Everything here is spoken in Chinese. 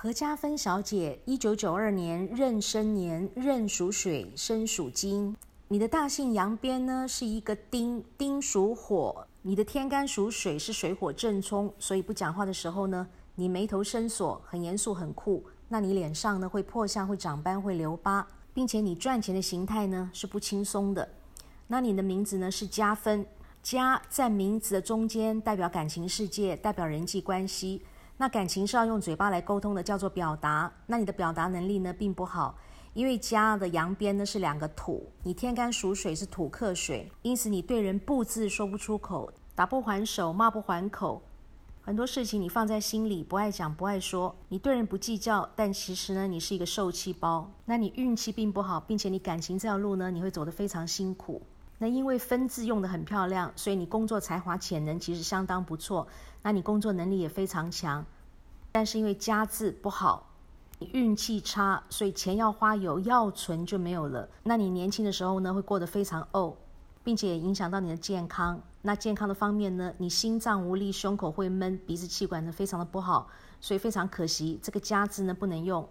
何家芬小姐，一九九二年壬申年，壬属水，申属金。你的大姓杨边呢是一个丁，丁属火。你的天干属水，是水火正冲，所以不讲话的时候呢，你眉头深锁，很严肃，很酷。那你脸上呢会破相，会长斑，会留疤，并且你赚钱的形态呢是不轻松的。那你的名字呢是加分，加在名字的中间，代表感情世界，代表人际关系。那感情是要用嘴巴来沟通的，叫做表达。那你的表达能力呢并不好。因为家的阳边呢是两个土，你天干属水是土克水，因此你对人不字说不出口，打不还手，骂不还口，很多事情你放在心里，不爱讲不爱说，你对人不计较，但其实呢你是一个受气包，那你运气并不好，并且你感情这条路呢你会走得非常辛苦。那因为分字用得很漂亮，所以你工作才华潜能其实相当不错，那你工作能力也非常强，但是因为家字不好。运气差，所以钱要花有，要存就没有了。那你年轻的时候呢，会过得非常怄，并且也影响到你的健康。那健康的方面呢，你心脏无力，胸口会闷，鼻子气管呢非常的不好，所以非常可惜，这个家字呢不能用。